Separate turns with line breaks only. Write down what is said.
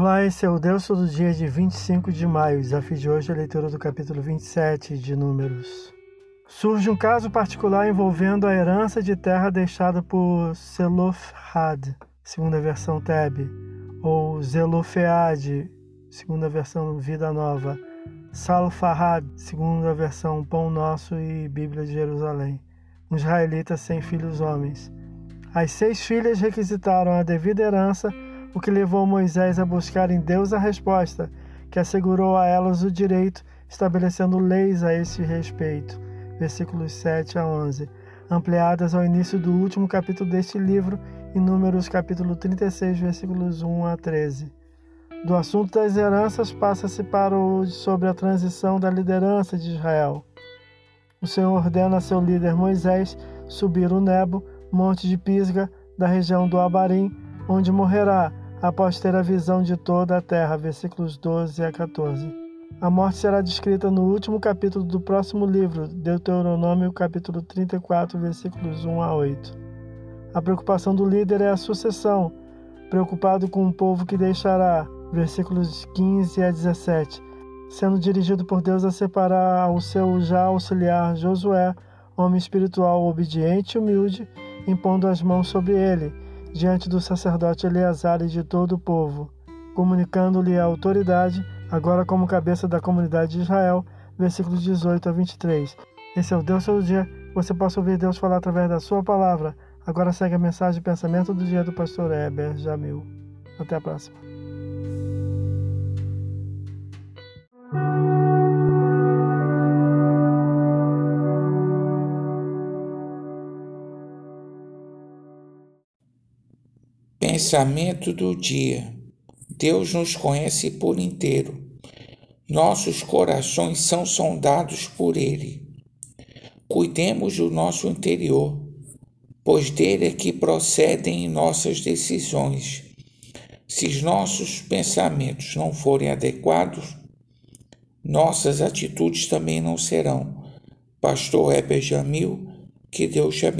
Olá, esse é o Deus Todo Dia de 25 de maio. Desafio de hoje é a leitura do capítulo 27 de Números. Surge um caso particular envolvendo a herança de terra deixada por Zelofhad, segunda versão Teb, ou Zelofead, segunda versão Vida Nova, Salfahad, segunda versão Pão Nosso e Bíblia de Jerusalém. Um israelita sem filhos homens. As seis filhas requisitaram a devida herança o que levou Moisés a buscar em Deus a resposta, que assegurou a elas o direito, estabelecendo leis a esse respeito. Versículos 7 a 11, ampliadas ao início do último capítulo deste livro, em Números capítulo 36, versículos 1 a 13. Do assunto das heranças passa-se para o sobre a transição da liderança de Israel. O Senhor ordena a seu líder Moisés subir o Nebo, monte de Pisga, da região do Abarim, onde morrerá, após ter a visão de toda a terra. Versículos 12 a 14. A morte será descrita no último capítulo do próximo livro, Deuteronômio, capítulo 34, versículos 1 a 8. A preocupação do líder é a sucessão, preocupado com o povo que deixará, versículos 15 a 17, sendo dirigido por Deus a separar o seu já auxiliar Josué, homem espiritual obediente e humilde, impondo as mãos sobre ele diante do sacerdote Eleazar e de todo o povo, comunicando-lhe a autoridade, agora como cabeça da comunidade de Israel, versículos 18 a 23. Esse é o Deus todo dia, você possa ouvir Deus falar através da sua palavra. Agora segue a mensagem e pensamento do dia do pastor Heber Jamil. Até a próxima.
Pensamento do dia. Deus nos conhece por inteiro. Nossos corações são sondados por Ele. Cuidemos do nosso interior, pois dele é que procedem nossas decisões. Se os nossos pensamentos não forem adequados, nossas atitudes também não serão. Pastor Heber Jamil, que Deus te abençoe.